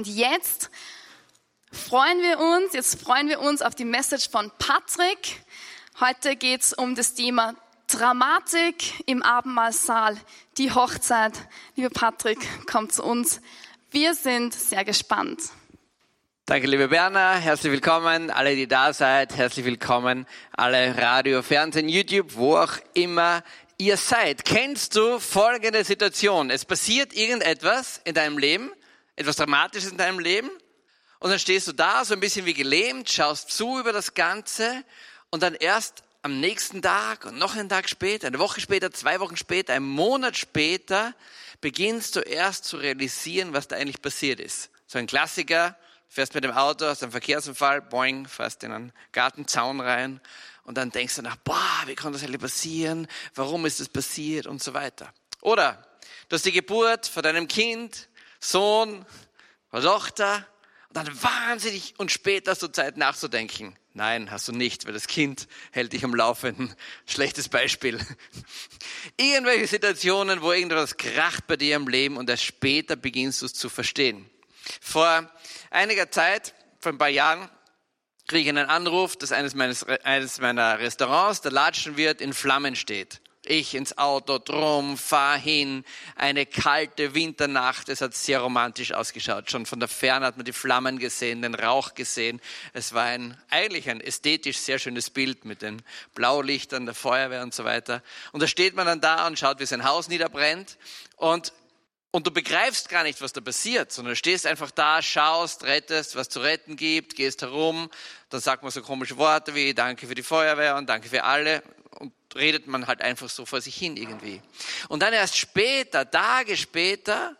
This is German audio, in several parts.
Und jetzt freuen wir uns, jetzt freuen wir uns auf die Message von Patrick. Heute geht es um das Thema Dramatik im Abendmahlsaal, die Hochzeit. Lieber Patrick, komm zu uns. Wir sind sehr gespannt. Danke, liebe Berner. Herzlich willkommen. Alle, die da seid, herzlich willkommen. Alle Radio, Fernsehen, YouTube, wo auch immer ihr seid. Kennst du folgende Situation? Es passiert irgendetwas in deinem Leben, etwas Dramatisches in deinem Leben, und dann stehst du da, so ein bisschen wie gelähmt, schaust zu über das Ganze, und dann erst am nächsten Tag und noch einen Tag später, eine Woche später, zwei Wochen später, einen Monat später, beginnst du erst zu realisieren, was da eigentlich passiert ist. So ein Klassiker, fährst mit dem Auto, hast einen Verkehrsunfall, boing, fährst in einen Gartenzaun rein und dann denkst du nach, boah, wie konnte das eigentlich passieren? Warum ist das passiert? Und so weiter. Oder du hast die Geburt von deinem Kind, Sohn Tochter und dann wahnsinnig und später du Zeit nachzudenken. Nein, hast du nicht, weil das Kind hält dich am Laufenden. Schlechtes Beispiel. Irgendwelche Situationen, wo irgendwas kracht bei dir im Leben und erst später beginnst du es zu verstehen. Vor einiger Zeit, vor ein paar Jahren, kriege ich einen Anruf, dass eines, meines, eines meiner Restaurants, der Latschenwirt, in Flammen steht. Ich ins Auto, drum, fahr hin. Eine kalte Winternacht. Es hat sehr romantisch ausgeschaut. Schon von der Ferne hat man die Flammen gesehen, den Rauch gesehen. Es war ein, eigentlich ein ästhetisch sehr schönes Bild mit den Blaulichtern der Feuerwehr und so weiter. Und da steht man dann da und schaut, wie sein Haus niederbrennt. Und und du begreifst gar nicht, was da passiert, sondern stehst einfach da, schaust, rettest, was zu retten gibt, gehst herum, dann sagt man so komische Worte wie Danke für die Feuerwehr und Danke für alle und redet man halt einfach so vor sich hin irgendwie. Und dann erst später, Tage später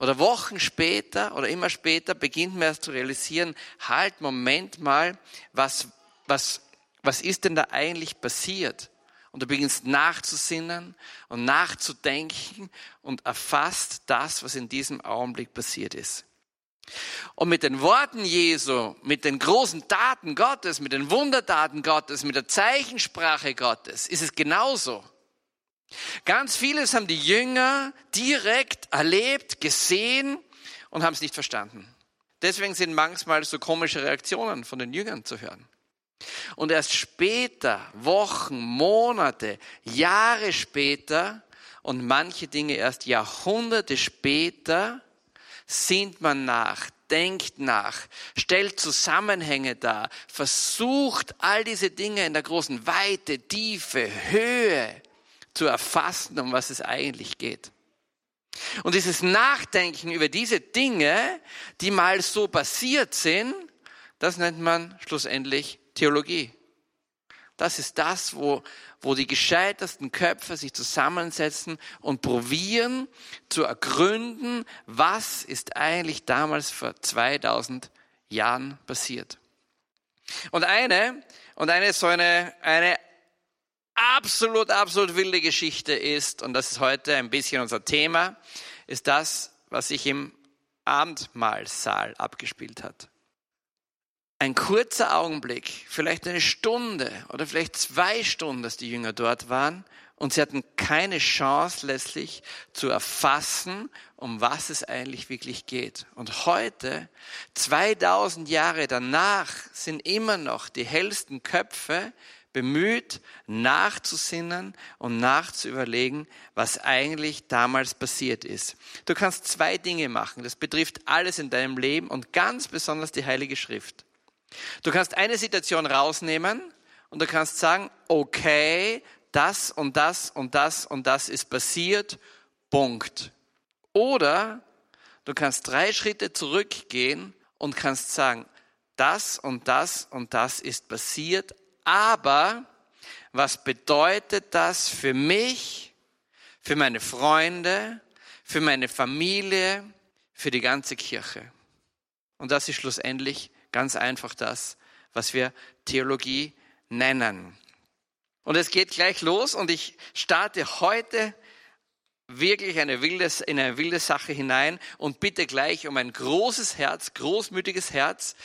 oder Wochen später oder immer später beginnt man erst zu realisieren, halt, Moment mal, was, was, was ist denn da eigentlich passiert? Und du beginnst nachzusinnen und nachzudenken und erfasst das, was in diesem Augenblick passiert ist. Und mit den Worten Jesu, mit den großen Taten Gottes, mit den Wundertaten Gottes, mit der Zeichensprache Gottes ist es genauso. Ganz vieles haben die Jünger direkt erlebt, gesehen und haben es nicht verstanden. Deswegen sind manchmal so komische Reaktionen von den Jüngern zu hören. Und erst später, Wochen, Monate, Jahre später und manche Dinge erst Jahrhunderte später, sinnt man nach, denkt nach, stellt Zusammenhänge dar, versucht all diese Dinge in der großen Weite, Tiefe, Höhe zu erfassen, um was es eigentlich geht. Und dieses Nachdenken über diese Dinge, die mal so passiert sind, das nennt man schlussendlich Theologie. Das ist das, wo, wo die gescheitersten Köpfe sich zusammensetzen und probieren zu ergründen, was ist eigentlich damals vor 2000 Jahren passiert. Und eine, und eine so eine, eine absolut, absolut wilde Geschichte ist, und das ist heute ein bisschen unser Thema, ist das, was sich im Abendmahlsaal abgespielt hat ein kurzer Augenblick, vielleicht eine Stunde oder vielleicht zwei Stunden, dass die Jünger dort waren und sie hatten keine Chance letztlich zu erfassen, um was es eigentlich wirklich geht. Und heute, 2000 Jahre danach, sind immer noch die hellsten Köpfe bemüht, nachzusinnen und nachzuüberlegen, was eigentlich damals passiert ist. Du kannst zwei Dinge machen. Das betrifft alles in deinem Leben und ganz besonders die Heilige Schrift. Du kannst eine Situation rausnehmen und du kannst sagen, okay, das und das und das und das ist passiert, Punkt. Oder du kannst drei Schritte zurückgehen und kannst sagen, das und das und das ist passiert, aber was bedeutet das für mich, für meine Freunde, für meine Familie, für die ganze Kirche? Und das ist schlussendlich Ganz einfach das, was wir Theologie nennen. Und es geht gleich los und ich starte heute wirklich eine wilde, in eine wilde Sache hinein und bitte gleich um ein großes Herz, großmütiges Herz.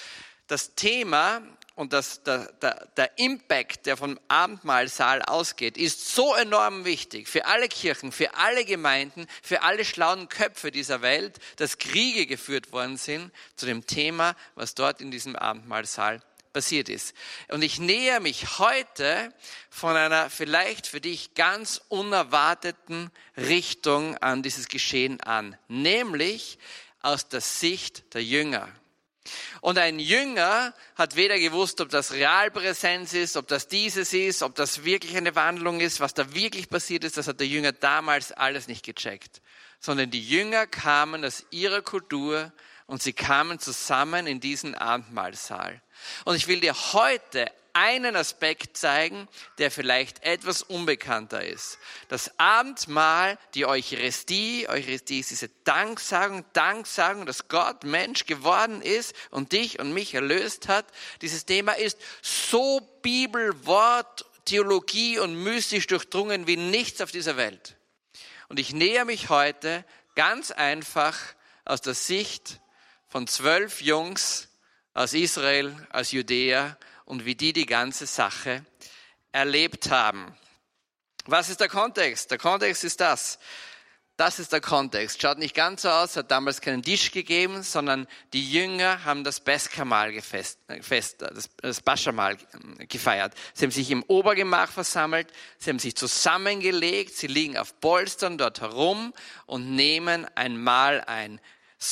Das Thema und das, der, der, der Impact, der vom Abendmahlsaal ausgeht, ist so enorm wichtig für alle Kirchen, für alle Gemeinden, für alle schlauen Köpfe dieser Welt, dass Kriege geführt worden sind zu dem Thema, was dort in diesem Abendmahlsaal passiert ist. Und ich näher mich heute von einer vielleicht für dich ganz unerwarteten Richtung an dieses Geschehen an, nämlich aus der Sicht der Jünger. Und ein Jünger hat weder gewusst, ob das Realpräsenz ist, ob das dieses ist, ob das wirklich eine Wandlung ist, was da wirklich passiert ist. Das hat der Jünger damals alles nicht gecheckt. Sondern die Jünger kamen aus ihrer Kultur und sie kamen zusammen in diesen Abendmahlsaal. Und ich will dir heute einen Aspekt zeigen, der vielleicht etwas unbekannter ist. Das Abendmahl, die Eucharistie, Eucharistie ist diese Danksagung, Danksagung, dass Gott Mensch geworden ist und dich und mich erlöst hat. Dieses Thema ist so Bibelwort, Theologie und mystisch durchdrungen wie nichts auf dieser Welt. Und ich näher mich heute ganz einfach aus der Sicht von zwölf Jungs aus Israel, aus Judäa und wie die die ganze Sache erlebt haben. Was ist der Kontext? Der Kontext ist das. Das ist der Kontext. Schaut nicht ganz so aus, hat damals keinen Tisch gegeben, sondern die Jünger haben das Beskamal gefest, fest, das, das Baschamal gefeiert. Sie haben sich im Obergemach versammelt, sie haben sich zusammengelegt, sie liegen auf Polstern dort herum und nehmen ein Mahl ein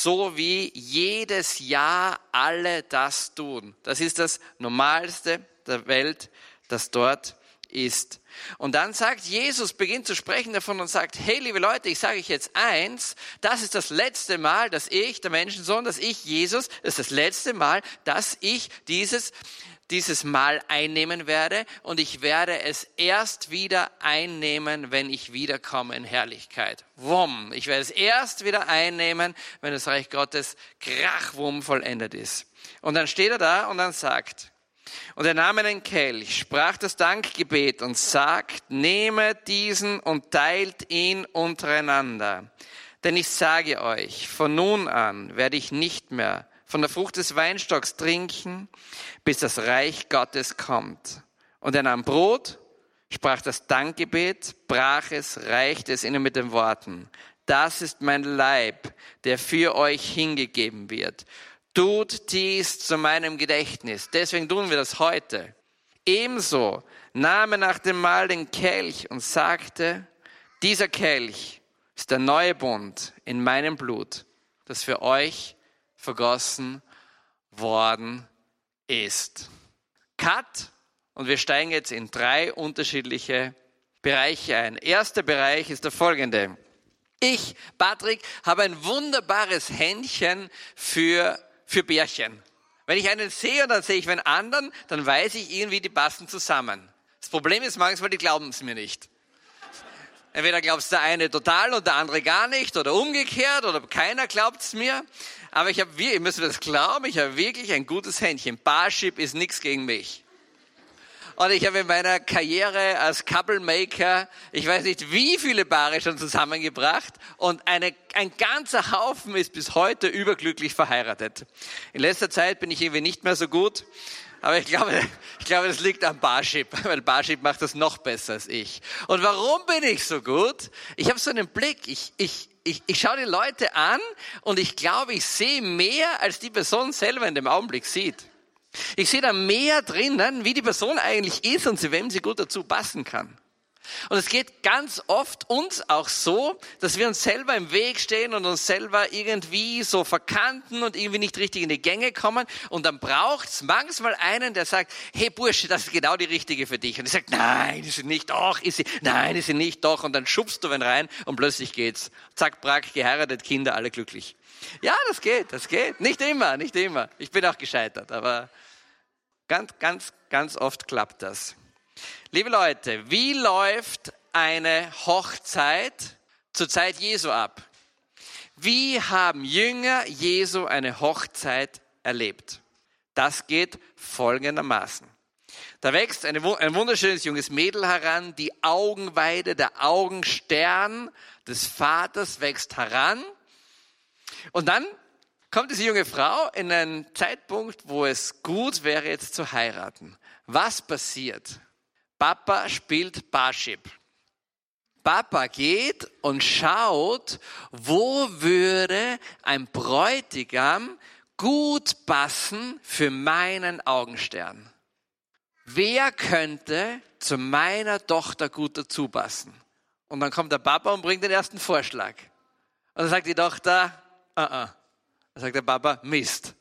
so wie jedes Jahr alle das tun. Das ist das Normalste der Welt, das dort ist. Und dann sagt Jesus, beginnt zu sprechen davon und sagt, hey liebe Leute, ich sage euch jetzt eins, das ist das letzte Mal, dass ich, der Menschensohn, dass ich, Jesus, das ist das letzte Mal, dass ich dieses dieses Mal einnehmen werde und ich werde es erst wieder einnehmen, wenn ich wiederkomme in Herrlichkeit. Wumm. Ich werde es erst wieder einnehmen, wenn das Reich Gottes krachwumm vollendet ist. Und dann steht er da und dann sagt, und er nahm einen Kelch, sprach das Dankgebet und sagt, nehme diesen und teilt ihn untereinander. Denn ich sage euch, von nun an werde ich nicht mehr von der Frucht des Weinstocks trinken, bis das Reich Gottes kommt. Und er nahm Brot, sprach das Dankgebet, brach es, reichte es ihnen mit den Worten. Das ist mein Leib, der für euch hingegeben wird. Tut dies zu meinem Gedächtnis. Deswegen tun wir das heute. Ebenso nahm er nach dem Mahl den Kelch und sagte, dieser Kelch ist der neue Bund in meinem Blut, das für euch vergossen worden ist. Cut. Und wir steigen jetzt in drei unterschiedliche Bereiche ein. Erster Bereich ist der folgende. Ich, Patrick, habe ein wunderbares Händchen für, für Bärchen. Wenn ich einen sehe und dann sehe ich einen anderen, dann weiß ich irgendwie, die passen zusammen. Das Problem ist manchmal, die glauben es mir nicht. Entweder glaubst der eine total und der andere gar nicht oder umgekehrt oder keiner glaubt es mir. Aber ich habe, ihr müsst das glauben, ich habe wirklich ein gutes Händchen. Barship ist nichts gegen mich. Und ich habe in meiner Karriere als Couple Maker, ich weiß nicht wie viele Paare schon zusammengebracht und eine, ein ganzer Haufen ist bis heute überglücklich verheiratet. In letzter Zeit bin ich irgendwie nicht mehr so gut. Aber ich glaube, ich glaube, das liegt am Barship, weil Barship macht das noch besser als ich. Und warum bin ich so gut? Ich habe so einen Blick. Ich, ich, ich, ich schaue die Leute an und ich glaube, ich sehe mehr, als die Person selber in dem Augenblick sieht. Ich sehe da mehr drinnen, wie die Person eigentlich ist und zu wem sie gut dazu passen kann. Und es geht ganz oft uns auch so, dass wir uns selber im Weg stehen und uns selber irgendwie so verkanten und irgendwie nicht richtig in die Gänge kommen. Und dann braucht es manchmal einen, der sagt, hey Bursche, das ist genau die richtige für dich. Und ich sage, nein, ist sie nicht, doch, ist sie, nein, ist sie nicht, doch. Und dann schubst du wen rein und plötzlich geht's. Zack, brack, geheiratet, Kinder, alle glücklich. Ja, das geht, das geht. Nicht immer, nicht immer. Ich bin auch gescheitert, aber ganz, ganz, ganz oft klappt das. Liebe Leute, wie läuft eine Hochzeit zur Zeit Jesu ab? Wie haben Jünger Jesu eine Hochzeit erlebt? Das geht folgendermaßen. Da wächst ein wunderschönes junges Mädel heran, die Augenweide, der Augenstern des Vaters wächst heran. Und dann kommt diese junge Frau in einen Zeitpunkt, wo es gut wäre, jetzt zu heiraten. Was passiert? Papa spielt Barship. Papa geht und schaut, wo würde ein Bräutigam gut passen für meinen Augenstern. Wer könnte zu meiner Tochter gut dazu passen? Und dann kommt der Papa und bringt den ersten Vorschlag. Und dann sagt die Tochter, uh -uh. Dann sagt der Papa, Mist.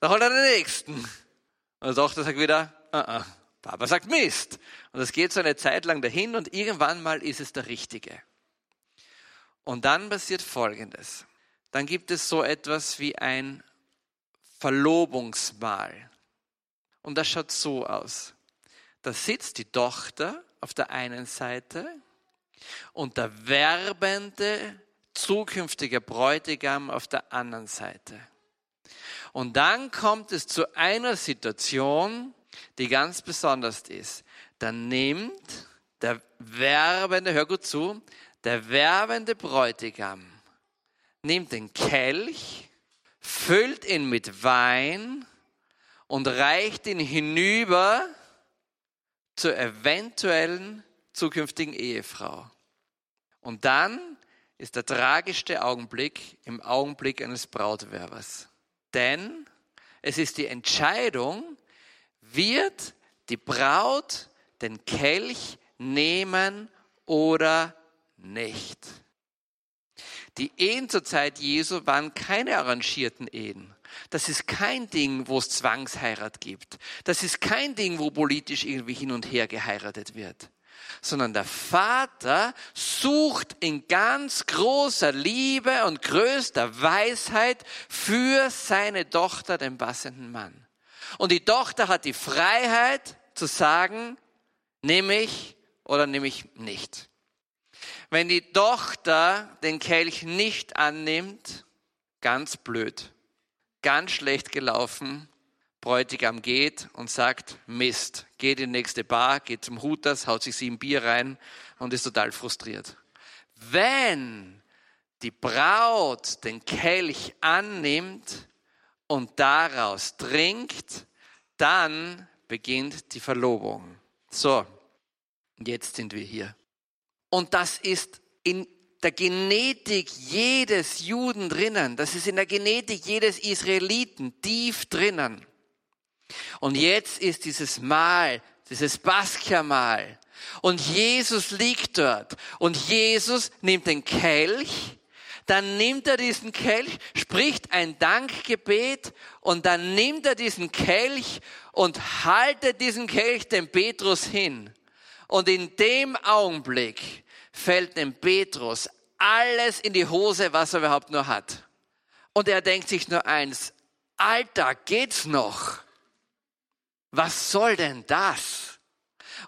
Dann holt er den nächsten. Und die Tochter sagt wieder, uh -uh. Papa sagt Mist. Und das geht so eine Zeit lang dahin und irgendwann mal ist es der Richtige. Und dann passiert Folgendes. Dann gibt es so etwas wie ein Verlobungsmahl. Und das schaut so aus. Da sitzt die Tochter auf der einen Seite und der werbende zukünftige Bräutigam auf der anderen Seite. Und dann kommt es zu einer Situation, die ganz besonders ist. Dann nimmt der werbende, hör gut zu, der werbende Bräutigam nimmt den Kelch, füllt ihn mit Wein und reicht ihn hinüber zur eventuellen zukünftigen Ehefrau. Und dann ist der tragischste Augenblick im Augenblick eines Brautwerbers. Denn es ist die Entscheidung, wird die Braut den Kelch nehmen oder nicht. Die Ehen zur Zeit Jesu waren keine arrangierten Ehen. Das ist kein Ding, wo es Zwangsheirat gibt. Das ist kein Ding, wo politisch irgendwie hin und her geheiratet wird. Sondern der Vater sucht in ganz großer Liebe und größter Weisheit für seine Tochter den passenden Mann. Und die Tochter hat die Freiheit zu sagen, nehme ich oder nehme ich nicht. Wenn die Tochter den Kelch nicht annimmt, ganz blöd, ganz schlecht gelaufen, Bräutigam geht und sagt, Mist, geht in die nächste Bar, geht zum Hooters, haut sich sieben Bier rein und ist total frustriert. Wenn die Braut den Kelch annimmt und daraus trinkt, dann beginnt die Verlobung. So, jetzt sind wir hier. Und das ist in der Genetik jedes Juden drinnen. Das ist in der Genetik jedes Israeliten tief drinnen. Und jetzt ist dieses Mahl, dieses Baskja-Mahl. Und Jesus liegt dort. Und Jesus nimmt den Kelch, dann nimmt er diesen Kelch, spricht ein Dankgebet und dann nimmt er diesen Kelch und haltet diesen Kelch dem Petrus hin. Und in dem Augenblick fällt dem Petrus alles in die Hose, was er überhaupt nur hat. Und er denkt sich nur eins, Alter, geht's noch? Was soll denn das?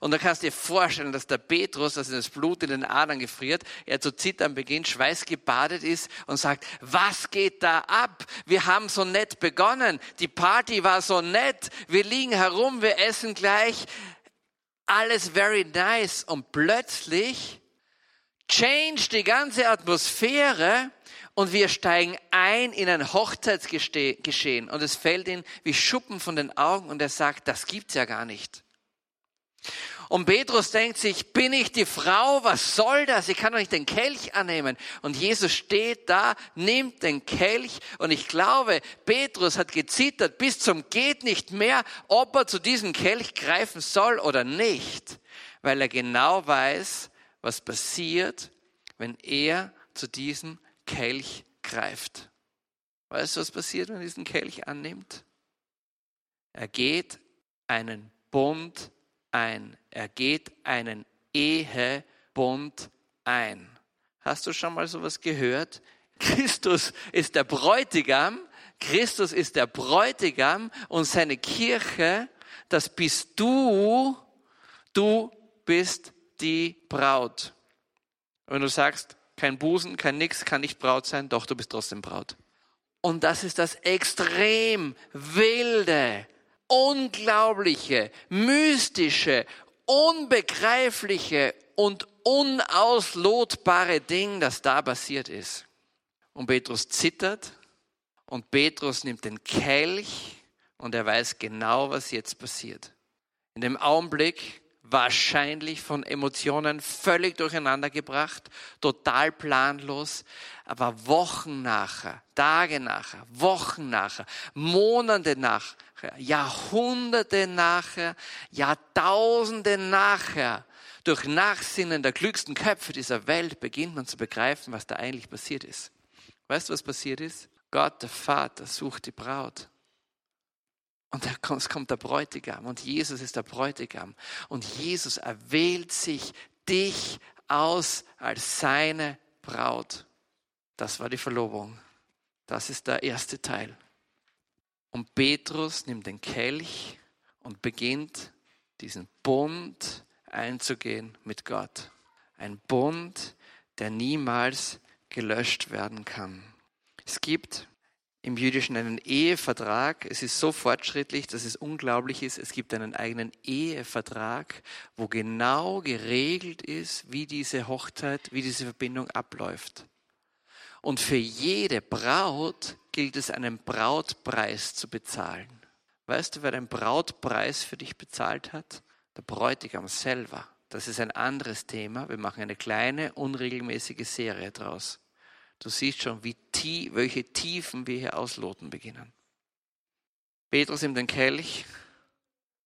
Und da kannst du dir vorstellen, dass der Petrus, dass das Blut in den Adern gefriert, er zu zittern beginnt, schweißgebadet ist und sagt, was geht da ab? Wir haben so nett begonnen. Die Party war so nett. Wir liegen herum, wir essen gleich alles very nice und plötzlich change die ganze Atmosphäre und wir steigen ein in ein Hochzeitsgeschehen und es fällt ihm wie Schuppen von den Augen und er sagt, das gibt's ja gar nicht. Und Petrus denkt sich, bin ich die Frau? Was soll das? Ich kann doch nicht den Kelch annehmen. Und Jesus steht da, nimmt den Kelch. Und ich glaube, Petrus hat gezittert bis zum geht nicht mehr, ob er zu diesem Kelch greifen soll oder nicht. Weil er genau weiß, was passiert, wenn er zu diesem Kelch greift. Weißt du, was passiert, wenn er diesen Kelch annimmt? Er geht einen Bund ein. Er geht einen Ehebund ein. Hast du schon mal sowas gehört? Christus ist der Bräutigam. Christus ist der Bräutigam und seine Kirche, das bist du. Du bist die Braut. Wenn du sagst, kein Busen, kein Nix, kann nicht Braut sein, doch du bist trotzdem Braut. Und das ist das extrem wilde, unglaubliche, mystische, unbegreifliche und unauslotbare Ding, das da passiert ist. Und Petrus zittert Und Petrus nimmt den Kelch und er weiß genau, was jetzt passiert. In dem Augenblick wahrscheinlich von Emotionen völlig durcheinander gebracht, total planlos, aber Wochen nachher, Tage nachher, Wochen nachher, Monate nachher, Jahrhunderte nachher, Jahrtausende nachher, durch Nachsinnen der klügsten Köpfe dieser Welt beginnt man zu begreifen, was da eigentlich passiert ist. Weißt du, was passiert ist? Gott, der Vater, sucht die Braut. Und es kommt der Bräutigam und Jesus ist der Bräutigam. Und Jesus erwählt sich dich aus als seine Braut. Das war die Verlobung. Das ist der erste Teil. Und Petrus nimmt den Kelch und beginnt diesen Bund einzugehen mit Gott. Ein Bund, der niemals gelöscht werden kann. Es gibt im Jüdischen einen Ehevertrag. Es ist so fortschrittlich, dass es unglaublich ist. Es gibt einen eigenen Ehevertrag, wo genau geregelt ist, wie diese Hochzeit, wie diese Verbindung abläuft. Und für jede Braut gilt es, einen Brautpreis zu bezahlen. Weißt du, wer den Brautpreis für dich bezahlt hat? Der Bräutigam selber. Das ist ein anderes Thema. Wir machen eine kleine, unregelmäßige Serie draus. Du siehst schon, wie tie welche Tiefen wir hier ausloten beginnen. Petrus in den Kelch.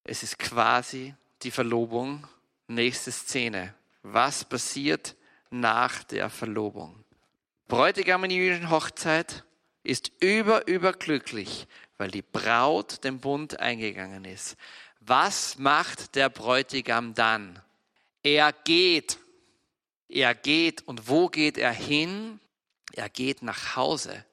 Es ist quasi die Verlobung. Nächste Szene. Was passiert nach der Verlobung? Bräutigam in jüdischen Hochzeit ist über, überglücklich, weil die Braut den Bund eingegangen ist. Was macht der Bräutigam dann? Er geht. Er geht. Und wo geht er hin? Er geht nach Hause.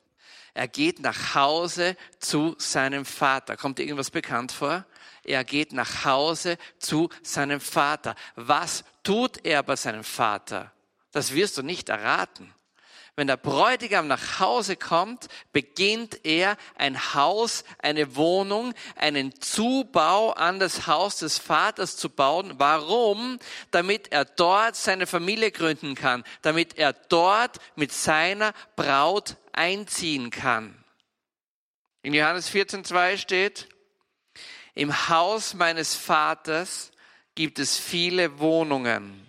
Er geht nach Hause zu seinem Vater. Kommt dir irgendwas bekannt vor? Er geht nach Hause zu seinem Vater. Was tut er bei seinem Vater? Das wirst du nicht erraten. Wenn der Bräutigam nach Hause kommt, beginnt er ein Haus, eine Wohnung, einen Zubau an das Haus des Vaters zu bauen. Warum? Damit er dort seine Familie gründen kann, damit er dort mit seiner Braut einziehen kann. In Johannes 14.2 steht, im Haus meines Vaters gibt es viele Wohnungen.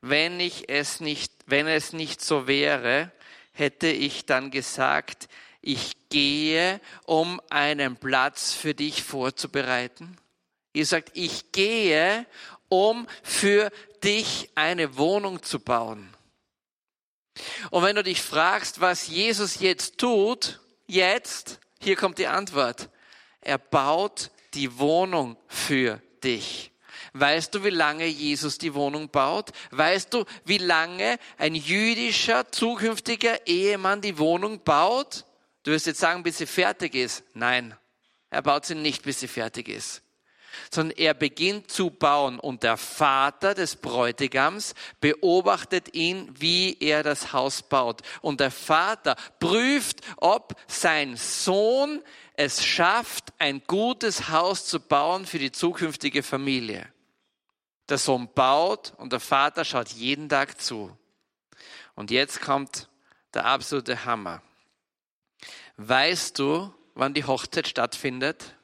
Wenn ich es nicht, wenn es nicht so wäre, hätte ich dann gesagt, ich gehe, um einen Platz für dich vorzubereiten? Ihr sagt, ich gehe, um für dich eine Wohnung zu bauen. Und wenn du dich fragst, was Jesus jetzt tut, jetzt, hier kommt die Antwort. Er baut die Wohnung für dich. Weißt du, wie lange Jesus die Wohnung baut? Weißt du, wie lange ein jüdischer zukünftiger Ehemann die Wohnung baut? Du wirst jetzt sagen, bis sie fertig ist. Nein, er baut sie nicht, bis sie fertig ist sondern er beginnt zu bauen und der Vater des Bräutigams beobachtet ihn, wie er das Haus baut. Und der Vater prüft, ob sein Sohn es schafft, ein gutes Haus zu bauen für die zukünftige Familie. Der Sohn baut und der Vater schaut jeden Tag zu. Und jetzt kommt der absolute Hammer. Weißt du, wann die Hochzeit stattfindet?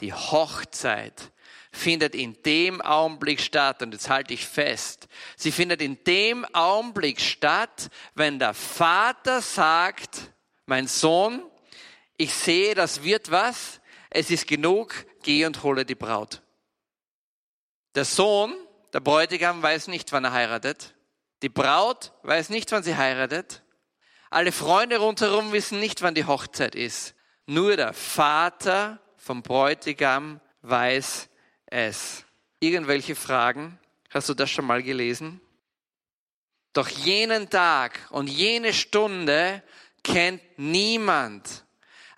Die Hochzeit findet in dem Augenblick statt, und jetzt halte ich fest, sie findet in dem Augenblick statt, wenn der Vater sagt, mein Sohn, ich sehe, das wird was, es ist genug, geh und hole die Braut. Der Sohn, der Bräutigam, weiß nicht, wann er heiratet. Die Braut weiß nicht, wann sie heiratet. Alle Freunde rundherum wissen nicht, wann die Hochzeit ist. Nur der Vater vom Bräutigam weiß es. Irgendwelche Fragen? Hast du das schon mal gelesen? Doch jenen Tag und jene Stunde kennt niemand,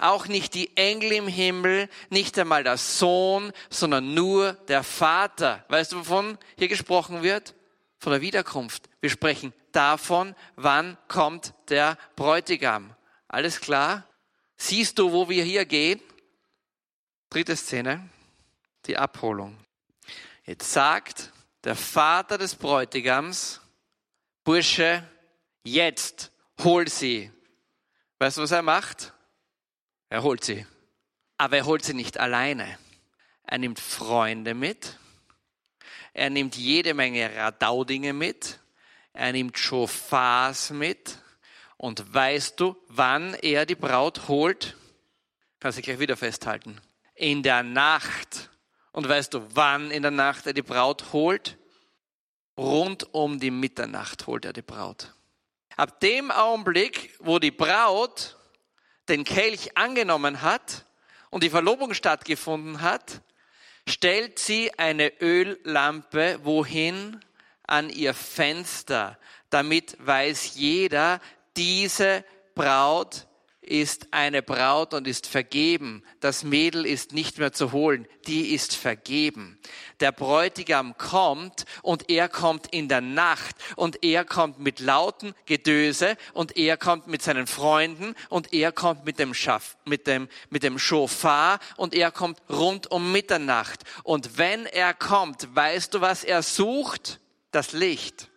auch nicht die Engel im Himmel, nicht einmal der Sohn, sondern nur der Vater. Weißt du, wovon hier gesprochen wird? Von der Wiederkunft. Wir sprechen davon, wann kommt der Bräutigam. Alles klar? Siehst du, wo wir hier gehen? Dritte Szene, die Abholung. Jetzt sagt der Vater des Bräutigams, Bursche, jetzt hol sie. Weißt du, was er macht? Er holt sie. Aber er holt sie nicht alleine. Er nimmt Freunde mit. Er nimmt jede Menge Radaudinge mit. Er nimmt Schofars mit. Und weißt du, wann er die Braut holt? Kannst du gleich wieder festhalten. In der Nacht. Und weißt du, wann in der Nacht er die Braut holt? Rund um die Mitternacht holt er die Braut. Ab dem Augenblick, wo die Braut den Kelch angenommen hat und die Verlobung stattgefunden hat, stellt sie eine Öllampe wohin? An ihr Fenster. Damit weiß jeder, diese Braut ist eine Braut und ist vergeben. Das Mädel ist nicht mehr zu holen, die ist vergeben. Der Bräutigam kommt und er kommt in der Nacht und er kommt mit lauten Gedöse und er kommt mit seinen Freunden und er kommt mit dem Schaff, mit dem, mit dem Schofar und er kommt rund um Mitternacht. Und wenn er kommt, weißt du, was er sucht? Das Licht.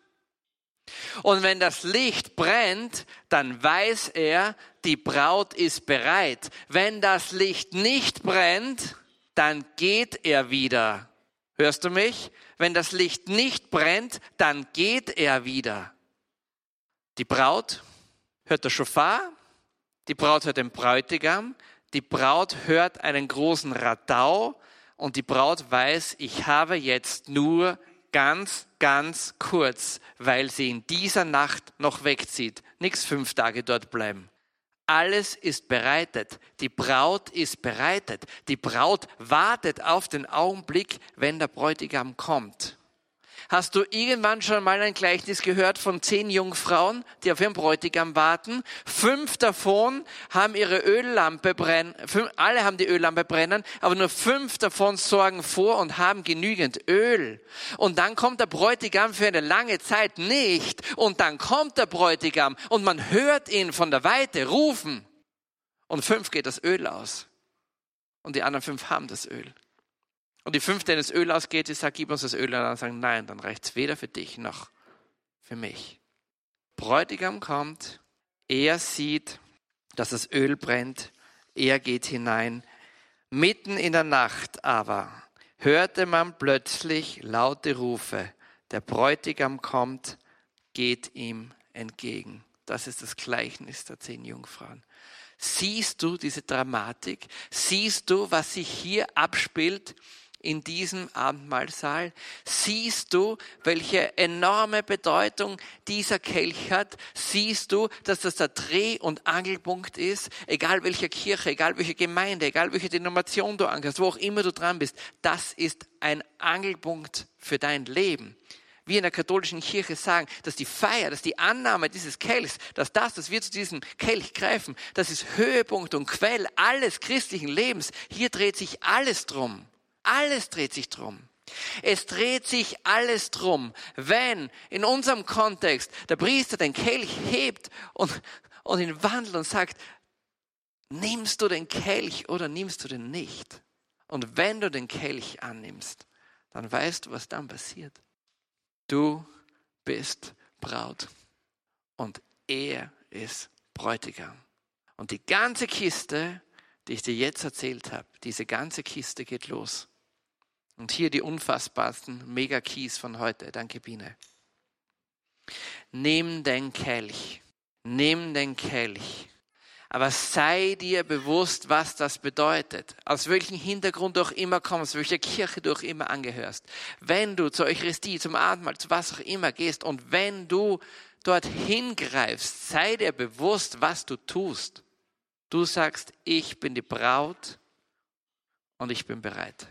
Und wenn das Licht brennt, dann weiß er, die Braut ist bereit. Wenn das Licht nicht brennt, dann geht er wieder. Hörst du mich? Wenn das Licht nicht brennt, dann geht er wieder. Die Braut hört das Schofar, die Braut hört den Bräutigam, die Braut hört einen großen Radau und die Braut weiß, ich habe jetzt nur ganz, ganz kurz, weil sie in dieser Nacht noch wegzieht. Nichts fünf Tage dort bleiben. Alles ist bereitet. Die Braut ist bereitet. Die Braut wartet auf den Augenblick, wenn der Bräutigam kommt. Hast du irgendwann schon mal ein Gleichnis gehört von zehn Jungfrauen, die auf ihren Bräutigam warten? Fünf davon haben ihre Öllampe brennen, alle haben die Öllampe brennen, aber nur fünf davon sorgen vor und haben genügend Öl. Und dann kommt der Bräutigam für eine lange Zeit nicht. Und dann kommt der Bräutigam und man hört ihn von der Weite rufen. Und fünf geht das Öl aus. Und die anderen fünf haben das Öl. Und die fünfte, wenn das Öl ausgeht, die sagt, gib uns das Öl. Und dann sagen, nein, dann reicht es weder für dich noch für mich. Bräutigam kommt, er sieht, dass das Öl brennt, er geht hinein. Mitten in der Nacht aber hörte man plötzlich laute Rufe. Der Bräutigam kommt, geht ihm entgegen. Das ist das Gleichnis der zehn Jungfrauen. Siehst du diese Dramatik? Siehst du, was sich hier abspielt? In diesem Abendmahlsaal, siehst du, welche enorme Bedeutung dieser Kelch hat. Siehst du, dass das der Dreh- und Angelpunkt ist, egal welche Kirche, egal welche Gemeinde, egal welche Denomination du angehörst, wo auch immer du dran bist. Das ist ein Angelpunkt für dein Leben wir in der katholischen Kirche sagen, dass die Feier, dass die Annahme dieses Kelchs, dass das, dass wir zu diesem Kelch greifen, das ist Höhepunkt und Quell alles christlichen Lebens. Hier dreht sich alles drum. Alles dreht sich drum. Es dreht sich alles drum, wenn in unserem Kontext der Priester den Kelch hebt und, und ihn wandelt und sagt, nimmst du den Kelch oder nimmst du den nicht? Und wenn du den Kelch annimmst, dann weißt du, was dann passiert. Du bist Braut und er ist Bräutigam. Und die ganze Kiste, die ich dir jetzt erzählt habe, diese ganze Kiste geht los. Und hier die unfassbarsten Mega-Keys von heute. Danke, Biene. Nimm den Kelch. Nimm den Kelch. Aber sei dir bewusst, was das bedeutet. Aus welchem Hintergrund du auch immer kommst, welcher Kirche du auch immer angehörst. Wenn du zur Eucharistie, zum Abendmahl, zu was auch immer gehst und wenn du dort hingreifst, sei dir bewusst, was du tust. Du sagst, ich bin die Braut und ich bin bereit.